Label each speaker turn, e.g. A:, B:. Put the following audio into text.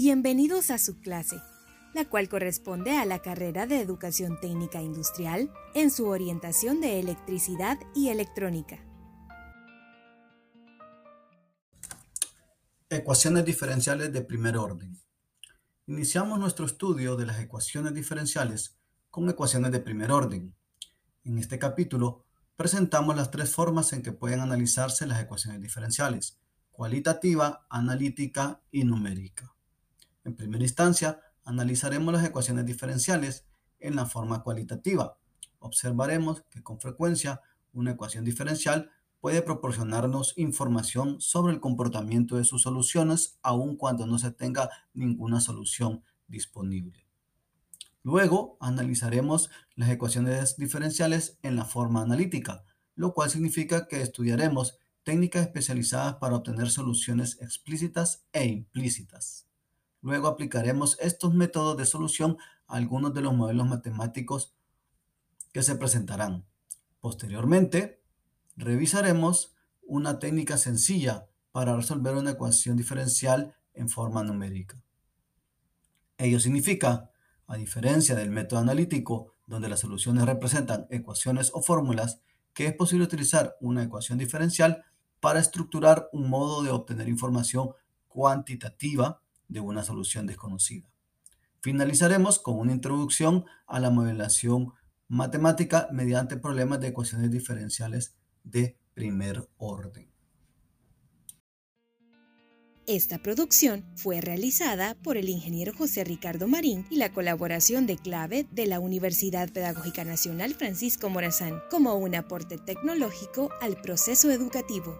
A: Bienvenidos a su clase, la cual corresponde a la carrera de Educación Técnica Industrial en su orientación de electricidad y electrónica.
B: Ecuaciones diferenciales de primer orden. Iniciamos nuestro estudio de las ecuaciones diferenciales con ecuaciones de primer orden. En este capítulo presentamos las tres formas en que pueden analizarse las ecuaciones diferenciales, cualitativa, analítica y numérica. En primera instancia, analizaremos las ecuaciones diferenciales en la forma cualitativa. Observaremos que con frecuencia una ecuación diferencial puede proporcionarnos información sobre el comportamiento de sus soluciones aun cuando no se tenga ninguna solución disponible. Luego analizaremos las ecuaciones diferenciales en la forma analítica, lo cual significa que estudiaremos técnicas especializadas para obtener soluciones explícitas e implícitas. Luego aplicaremos estos métodos de solución a algunos de los modelos matemáticos que se presentarán. Posteriormente, revisaremos una técnica sencilla para resolver una ecuación diferencial en forma numérica. Ello significa, a diferencia del método analítico, donde las soluciones representan ecuaciones o fórmulas, que es posible utilizar una ecuación diferencial para estructurar un modo de obtener información cuantitativa de una solución desconocida. Finalizaremos con una introducción a la modelación matemática mediante problemas de ecuaciones diferenciales de primer orden.
A: Esta producción fue realizada por el ingeniero José Ricardo Marín y la colaboración de clave de la Universidad Pedagógica Nacional Francisco Morazán como un aporte tecnológico al proceso educativo.